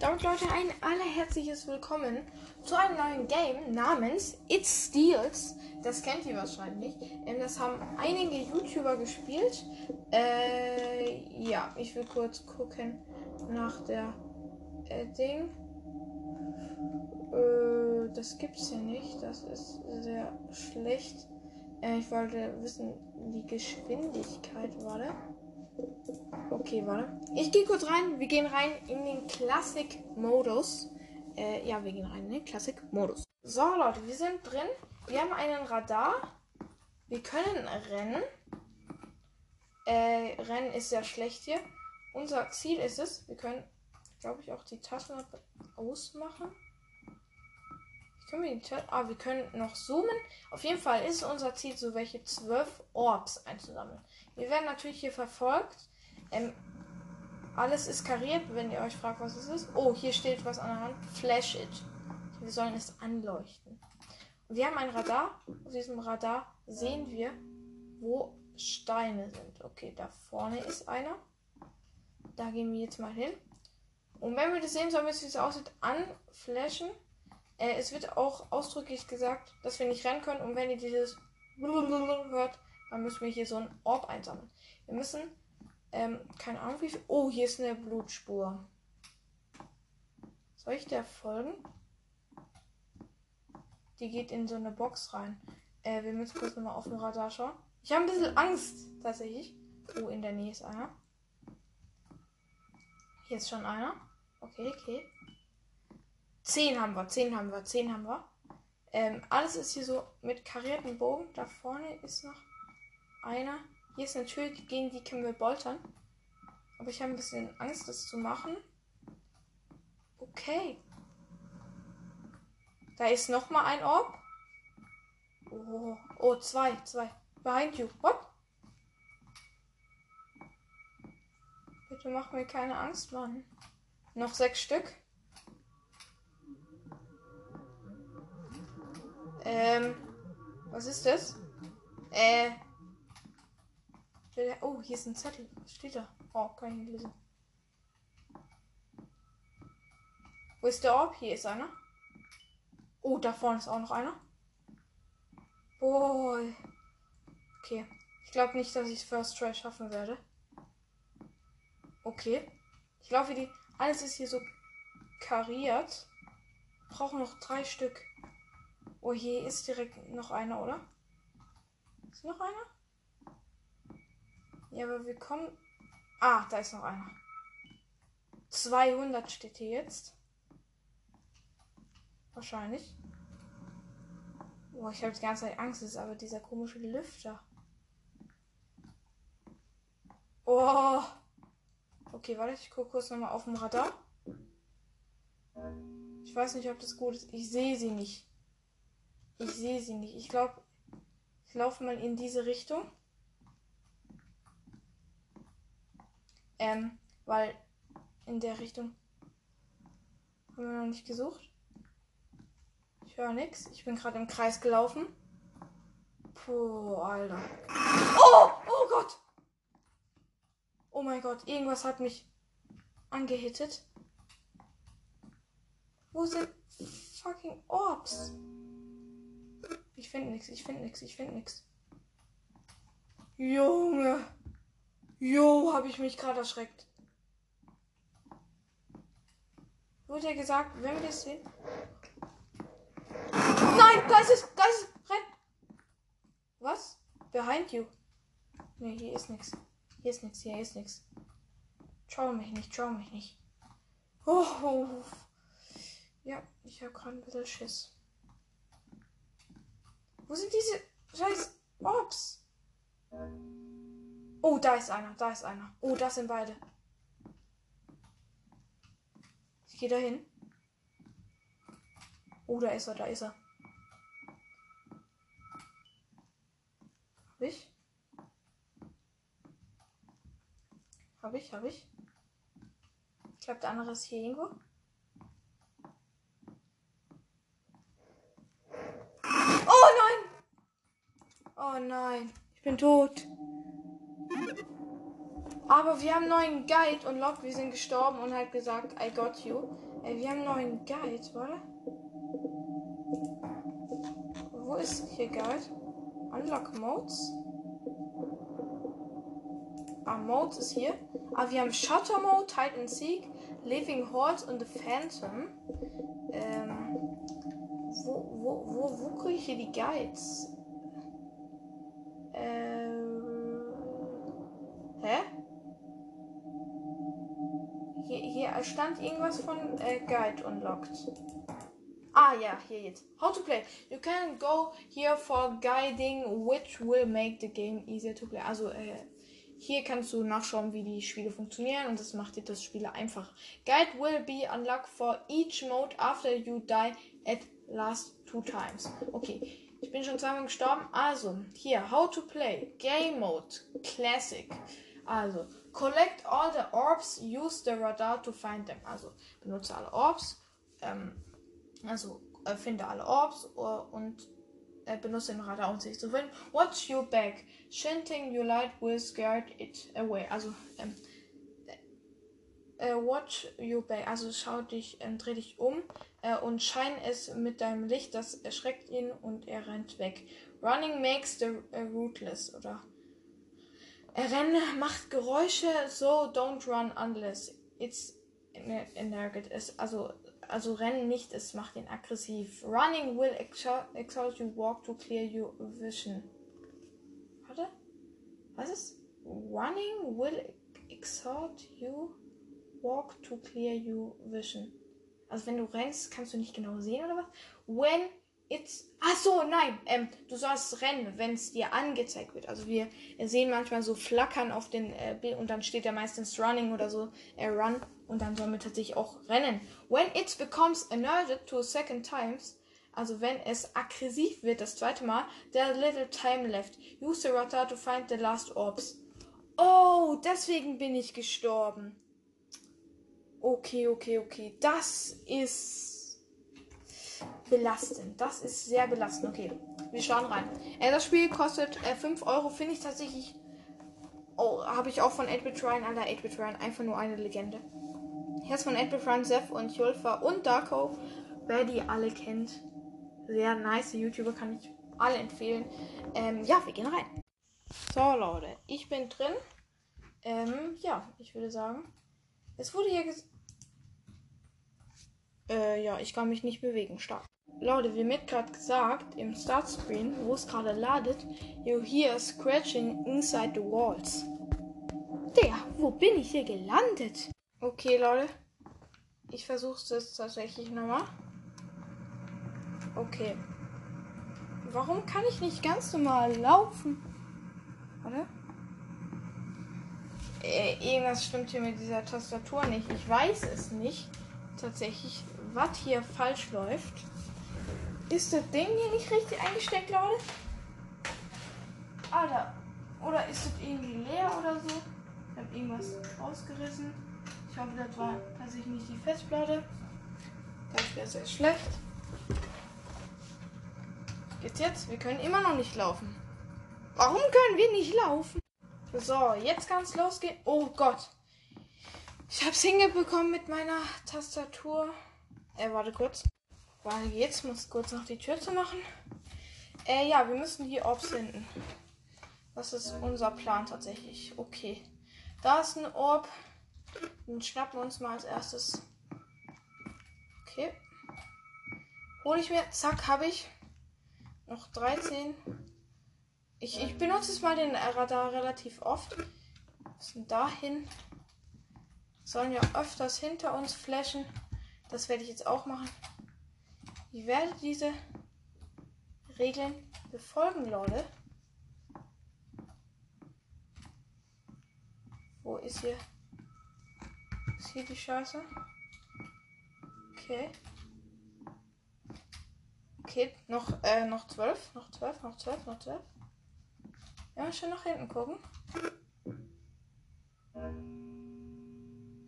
Damit Leute ein allerherzliches Willkommen zu einem neuen Game namens It Steals. Das kennt ihr wahrscheinlich. Ähm, das haben einige YouTuber gespielt. Äh, ja, ich will kurz gucken nach der äh, Ding. Äh, das gibt's hier nicht. Das ist sehr schlecht. Äh, ich wollte wissen, die Geschwindigkeit war da. Okay, warte. Ich gehe kurz rein. Wir gehen rein in den Classic-Modus. Äh, ja, wir gehen rein in den Classic-Modus. So, Leute, wir sind drin. Wir haben einen Radar. Wir können rennen. Äh, rennen ist sehr schlecht hier. Unser Ziel ist es, wir können, glaube ich, auch die Taschenlampe ausmachen. Können wir die Ah, wir können noch zoomen. Auf jeden Fall ist unser Ziel, so welche zwölf Orbs einzusammeln. Wir werden natürlich hier verfolgt. Ähm, alles ist kariert, wenn ihr euch fragt, was es ist. Oh, hier steht was an der Hand. Flash it. Wir sollen es anleuchten. Wir haben ein Radar. Auf diesem Radar sehen wir, wo Steine sind. Okay, da vorne ist einer. Da gehen wir jetzt mal hin. Und wenn wir das sehen, sollen wir es, wie es aussieht, anflashen. Äh, es wird auch ausdrücklich gesagt, dass wir nicht rennen können. Und wenn ihr dieses hört, dann müssen wir hier so ein Orb einsammeln. Wir müssen, ähm, keine Ahnung wie viel. Oh, hier ist eine Blutspur. Soll ich der folgen? Die geht in so eine Box rein. Äh, wir müssen kurz nochmal auf dem Radar schauen. Ich habe ein bisschen Angst, tatsächlich. Oh, in der Nähe ist einer. Hier ist schon einer. Okay, okay. Zehn haben wir, zehn haben wir, zehn haben wir. Ähm, alles ist hier so mit karierten Bogen. Da vorne ist noch einer. Hier ist eine Tür, gegen die können wir boltern. Aber ich habe ein bisschen Angst, das zu machen. Okay. Da ist noch mal ein Orb. Oh, oh, zwei, zwei. Behind you. What? Bitte mach mir keine Angst, Mann. Noch sechs Stück. Ähm, was ist das? Äh. Oh, hier ist ein Zettel. Was steht da? Oh, kann ich nicht lesen. Wo ist der Orb? Hier ist einer. Oh, da vorne ist auch noch einer. Boah. Okay. Ich glaube nicht, dass ich First Try schaffen werde. Okay. Ich glaube, die. Alles ist hier so kariert. Brauchen noch drei Stück. Oh, hier ist direkt noch einer, oder? Ist noch einer? Ja, aber wir kommen. Ah, da ist noch einer. 200 steht hier jetzt. Wahrscheinlich. Boah, ich habe die ganze Zeit Angst, ist aber dieser komische Lüfter. Oh. Okay, warte, ich gucke kurz nochmal auf dem Radar. Ich weiß nicht, ob das gut ist. Ich sehe sie nicht. Ich sehe sie nicht. Ich glaube, ich laufe mal in diese Richtung. Ähm, weil in der Richtung haben wir noch nicht gesucht. Ich höre nichts. Ich bin gerade im Kreis gelaufen. Puh, Alter. Oh, oh Gott. Oh mein Gott, irgendwas hat mich angehittet. Wo sind fucking Orbs? Ich finde nichts, ich finde nichts, ich finde nichts. Junge. Jo, habe ich mich gerade erschreckt. Wurde ja gesagt, wenn wir das sehen. Nein, da ist es, da ist renn. Was? Behind you. Ne, hier ist nichts. Hier ist nichts, hier ist nichts. Schau mich nicht, schau mich nicht. Oh. Ja, ich habe gerade ein bisschen Schiss. Wo sind diese scheiß Orbs? Oh, da ist einer, da ist einer. Oh, das sind beide. Ich gehe dahin. Oh, da ist er, da ist er. Hab ich? Hab ich, hab ich. Ich glaube, der andere ist hier irgendwo. Oh nein! Oh nein, ich bin tot. Aber wir haben neuen Guide und Lock, wir sind gestorben und hat gesagt, I got you. Ey, wir haben neuen Guide, warte. Wo ist hier Guide? Unlock Modes. Ah, Modes ist hier. Ah, wir haben Shutter Mode, and Seek, Living Hordes und The Phantom. Ähm, wo, wo, wo, wo kriege ich hier die Guides? Ähm, Hier stand irgendwas von äh, Guide unlocked. Ah ja, hier jetzt. How to play. You can go here for guiding, which will make the game easier to play. Also äh, hier kannst du nachschauen, wie die Spiele funktionieren und das macht dir das Spiel einfach. Guide will be unlocked for each mode after you die at last two times. Okay, ich bin schon zweimal gestorben. Also, hier, how to play. Game Mode, Classic. Also, collect all the orbs, use the radar to find them. Also, benutze alle Orbs. Ähm, also, äh, finde alle Orbs uh, und äh, benutze den Radar, um sich zu finden. Watch your back. Shinting your light will scare it away. Also, ähm, äh, watch your back. Also, schau dich, ähm, dreh dich um äh, und schein es mit deinem Licht. Das erschreckt ihn und er rennt weg. Running makes the uh, rootless. Oder er rennt, macht Geräusche, so don't run unless it's energet. Es, also, also rennen nicht, es macht ihn aggressiv. Running will exalt you walk to clear your vision. Warte. Was ist? Running will exalt you walk to clear your vision. Also wenn du rennst, kannst du nicht genau sehen oder was? When it's. Ach so, nein. Ähm, du sollst rennen, wenn es dir angezeigt wird. Also wir sehen manchmal so Flackern auf den äh, Bild und dann steht da meistens Running oder so. Äh, run. Und dann sollen wir tatsächlich auch rennen. When it becomes alerted to second times. Also wenn es aggressiv wird das zweite Mal, there little time left. Use the radar to find the last orbs. Oh, deswegen bin ich gestorben. Okay, okay, okay. Das ist belastend. Das ist sehr belastend. Okay, wir schauen rein. Äh, das Spiel kostet äh, 5 Euro. Finde ich tatsächlich. Oh, habe ich auch von 8-Bit Ryan. Alter, 8-Bit Ryan. Einfach nur eine Legende. Ist von 8-Bit Ryan, Seth und Julfa und Darko. Wer die alle kennt. Sehr nice YouTuber. Kann ich alle empfehlen. Ähm, ja, wir gehen rein. So, Leute. Ich bin drin. Ähm, ja, ich würde sagen. Es wurde hier gesagt. Äh, ja, ich kann mich nicht bewegen. Stark. Leute, wie mir gerade gesagt, im Startscreen, wo es gerade ladet, you hear scratching inside the walls. Der, wo bin ich hier gelandet? Okay, Leute. Ich versuche es tatsächlich nochmal. Okay. Warum kann ich nicht ganz normal laufen? Warte. Äh, irgendwas stimmt hier mit dieser Tastatur nicht. Ich weiß es nicht. Tatsächlich, was hier falsch läuft. Ist das Ding hier nicht richtig eingesteckt, Leute? Alter. Oder ist das irgendwie leer oder so? Ich habe irgendwas rausgerissen. Ich hoffe, das war tatsächlich nicht die Festplatte. Das wäre sehr schlecht. Geht's jetzt? Wir können immer noch nicht laufen. Warum können wir nicht laufen? So, jetzt kann es losgehen. Oh Gott. Ich hab's hingebekommen mit meiner Tastatur. Äh, warte kurz. Warte, jetzt muss kurz noch die Tür zu machen. Äh, ja, wir müssen die Orbs finden. Das ist unser Plan tatsächlich. Okay. Da ist ein Orb. Den schnappen wir uns mal als erstes. Okay. Hol ich mir. Zack, habe ich. Noch 13. Ich, ich benutze es mal den Radar relativ oft. Was denn dahin? Sollen ja öfters hinter uns flashen. Das werde ich jetzt auch machen. Ich werde diese Regeln befolgen, Leute. Wo ist hier? Ist hier die Scheiße? Okay. Okay, noch, äh, noch zwölf, noch zwölf, noch zwölf, noch zwölf. Ja, schon nach hinten gucken.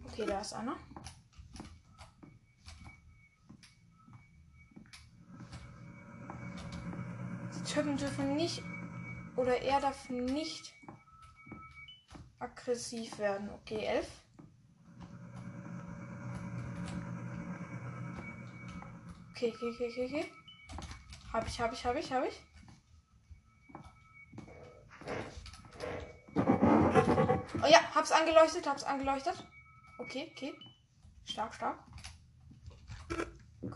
Okay, da ist einer. Die Typen dürfen nicht oder er darf nicht aggressiv werden. Okay, elf. Okay, okay, okay, okay. Hab ich, hab ich, hab ich, hab ich. Oh ja, hab's angeleuchtet, hab's angeleuchtet. Okay, okay. Stark, stark.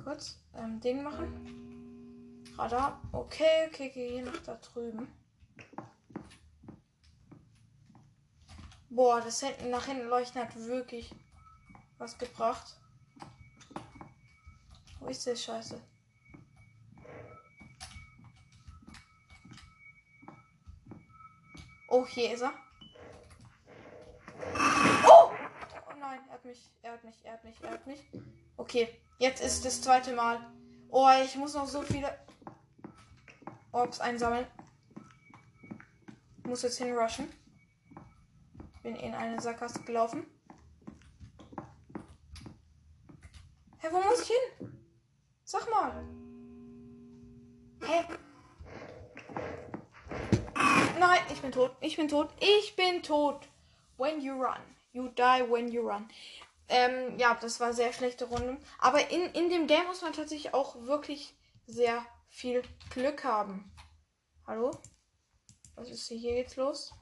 Kurz ähm, Ding machen. Radar. Okay, okay, hier nach da drüben. Boah, das hinten nach hinten leuchten hat wirklich was gebracht. Wo ist der Scheiße? Oh, hier ist er. Oh! Oh nein, er hat mich, er hat mich, er hat mich, er hat mich. Okay, jetzt ist das zweite Mal. Oh, ich muss noch so viele Orbs einsammeln. Muss jetzt hinrushen. Bin in eine Sackgasse gelaufen. Hä, wo muss ich hin? Sag mal. Hä? Nein, ich bin tot. Ich bin tot. Ich bin tot. When you run. You die when you run. Ähm, ja, das war sehr schlechte Runde. Aber in, in dem Game muss man tatsächlich auch wirklich sehr viel Glück haben. Hallo? Was ist hier jetzt los?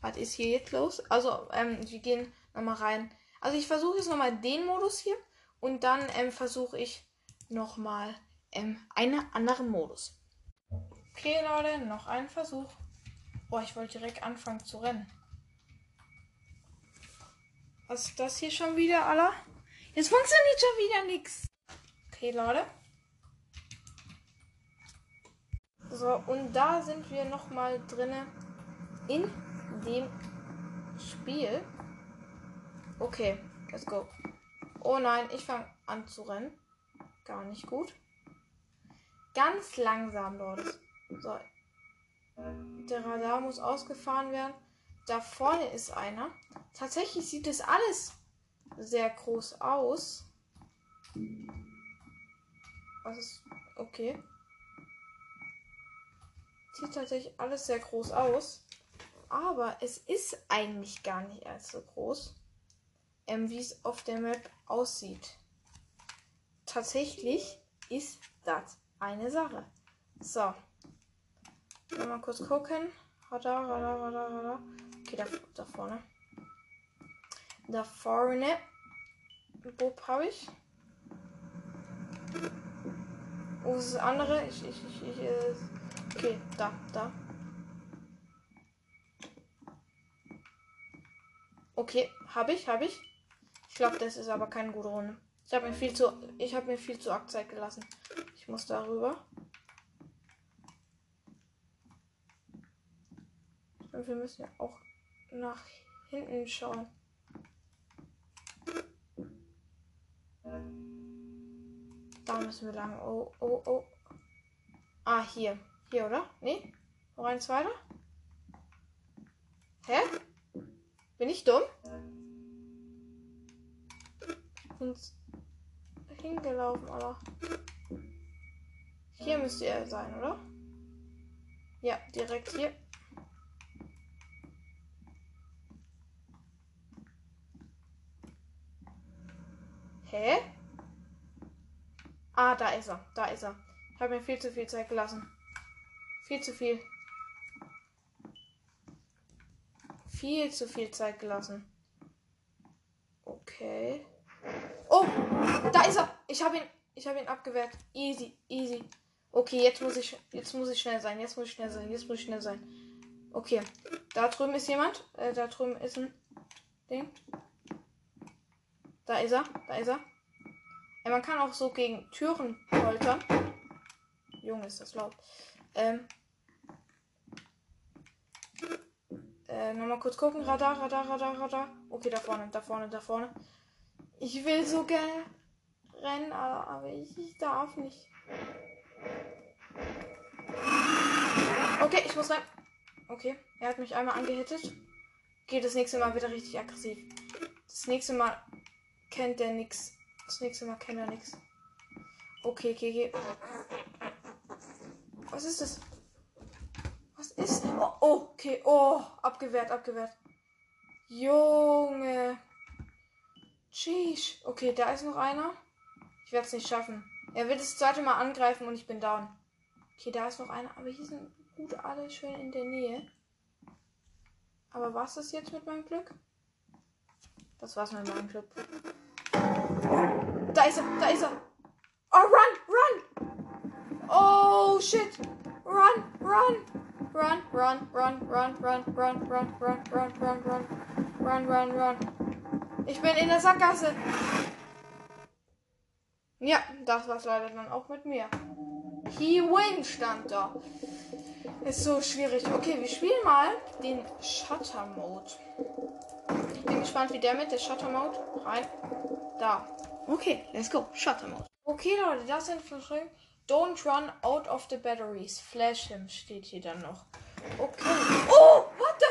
Was ist hier jetzt los? Also, ähm, wir gehen nochmal rein. Also ich versuche jetzt nochmal den Modus hier. Und dann ähm, versuche ich nochmal ähm, einen anderen Modus. Okay, Leute, noch ein Versuch. Boah, ich wollte direkt anfangen zu rennen. Was ist das hier schon wieder, Alter? Jetzt funktioniert schon wieder nichts. Okay, Leute. So, und da sind wir nochmal drinne in dem Spiel. Okay, let's go. Oh nein, ich fange an zu rennen. Gar nicht gut. Ganz langsam, Leute. So. Der Radar muss ausgefahren werden. Da vorne ist einer. Tatsächlich sieht das alles sehr groß aus. Was ist. Okay. Sieht tatsächlich alles sehr groß aus. Aber es ist eigentlich gar nicht als so groß, ähm, wie es auf der Map aussieht. Tatsächlich ist das eine Sache. So. Mal kurz gucken. Radar, Radar, Radar, Radar. Okay, da, da vorne. Da vorne. Bob habe ich. Wo ist das andere? Ich, ich, ich, ich, äh, okay, da, da. Okay, habe ich, habe ich. Ich glaube, das ist aber keine gute Runde. Ich habe mir viel zu, ich habe mir viel zu Zeit gelassen. Ich muss darüber. Und wir müssen ja auch nach hinten schauen. Da müssen wir lang. Oh, oh, oh. Ah, hier. Hier, oder? Nee? Noch eins weiter? Hä? Bin ich dumm? Und hingelaufen, aber. Hier müsste er sein, oder? Ja, direkt hier. Hä? Ah, da ist er. Da ist er. Ich habe mir viel zu viel Zeit gelassen. Viel zu viel. Viel zu viel Zeit gelassen. Okay. Oh, da ist er. Ich habe ihn, ich habe ihn abgewehrt. Easy, easy. Okay, jetzt muss ich, jetzt muss ich schnell sein. Jetzt muss ich schnell sein. Jetzt muss ich schnell sein. Okay, da drüben ist jemand. Äh, da drüben ist ein Ding. Da ist er. Da ist er. Ja, man kann auch so gegen Türen poltern. Junge, ist das laut. Ähm. Äh, nochmal kurz gucken. Radar, Radar, Radar, Radar. Okay, da vorne, da vorne, da vorne. Ich will so gerne rennen, aber ich, ich darf nicht. Okay, ich muss rein. Okay, er hat mich einmal angehittet. Geht das nächste Mal wieder richtig aggressiv. Das nächste Mal kennt der nix. Das nächste Mal kennt er nix. Okay, okay, okay. Was ist das? Was ist? Oh, oh, okay. Oh, abgewehrt, abgewehrt. Junge. Sheesh. Okay, da ist noch einer. Ich werde es nicht schaffen. Er wird das zweite Mal angreifen und ich bin down. Okay, da ist noch einer. Aber hier sind gut alle schön in der Nähe. Aber was ist jetzt mit meinem Glück? Das war's mit meinem Glück. Da ist er, da ist er. Oh, run, run. Oh, shit. Run, run. Run, run, run, run, run, run, run, run, run, run, run. Run, run, run. Ich bin in der Sackgasse. Ja, das war's leider dann auch mit mir. He win stand da. Ist so schwierig. Okay, wir spielen mal den Shutter Mode. Ich bin gespannt, wie der mit der Shutter Mode rein. Da. Okay, let's go. Shutter Mode. Okay, Leute, das sind verschrieben. Don't run out of the batteries. Flash him steht hier dann noch. Okay. Oh, what the?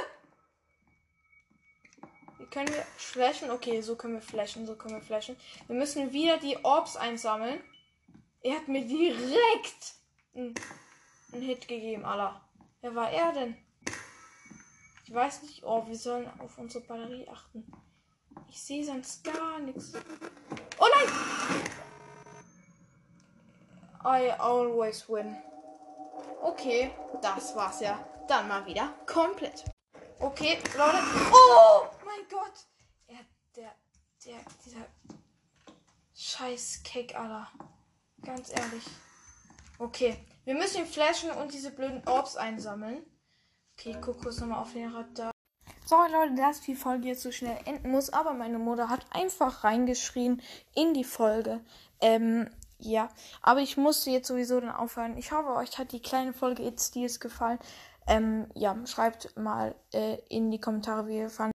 Wie können wir flashen? Okay, so können wir flashen, so können wir flashen. Wir müssen wieder die Orbs einsammeln. Er hat mir direkt einen, einen Hit gegeben, Alter. Wer war er denn? Ich weiß nicht. Oh, wir sollen auf unsere Batterie achten. Ich sehe sonst gar nichts. Oh nein! I always win. Okay, das war's ja. Dann mal wieder komplett. Okay, Leute. Oh mein Gott! Ja, der, der, dieser scheiß Cake, Alter. Ganz ehrlich. Okay, wir müssen ihn flashen und diese blöden Orbs einsammeln. Okay, guck kurz nochmal auf den Radar. Sorry Leute, dass die Folge jetzt so schnell enden muss, aber meine Mutter hat einfach reingeschrien in die Folge. Ähm, ja, aber ich musste jetzt sowieso dann aufhören. Ich hoffe, euch hat die kleine Folge jetzt Steals gefallen. Ähm, ja, schreibt mal äh, in die Kommentare, wie ihr fandet.